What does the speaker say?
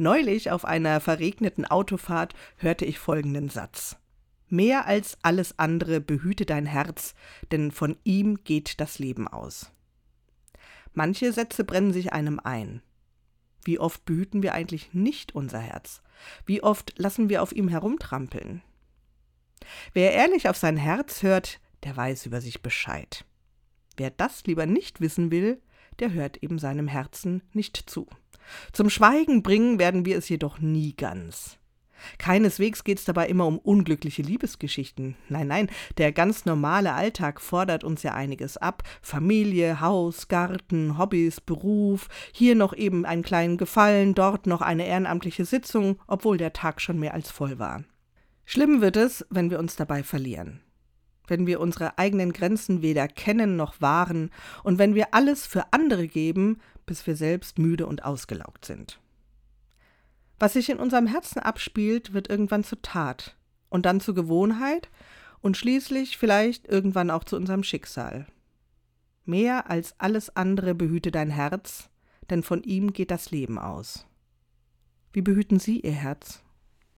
Neulich auf einer verregneten Autofahrt hörte ich folgenden Satz. Mehr als alles andere behüte dein Herz, denn von ihm geht das Leben aus. Manche Sätze brennen sich einem ein. Wie oft behüten wir eigentlich nicht unser Herz? Wie oft lassen wir auf ihm herumtrampeln? Wer ehrlich auf sein Herz hört, der weiß über sich Bescheid. Wer das lieber nicht wissen will, der hört eben seinem Herzen nicht zu. Zum Schweigen bringen werden wir es jedoch nie ganz. Keineswegs geht es dabei immer um unglückliche Liebesgeschichten. Nein, nein, der ganz normale Alltag fordert uns ja einiges ab. Familie, Haus, Garten, Hobbys, Beruf, hier noch eben einen kleinen Gefallen, dort noch eine ehrenamtliche Sitzung, obwohl der Tag schon mehr als voll war. Schlimm wird es, wenn wir uns dabei verlieren wenn wir unsere eigenen Grenzen weder kennen noch wahren und wenn wir alles für andere geben, bis wir selbst müde und ausgelaugt sind. Was sich in unserem Herzen abspielt, wird irgendwann zur Tat und dann zur Gewohnheit und schließlich vielleicht irgendwann auch zu unserem Schicksal. Mehr als alles andere behüte dein Herz, denn von ihm geht das Leben aus. Wie behüten Sie Ihr Herz?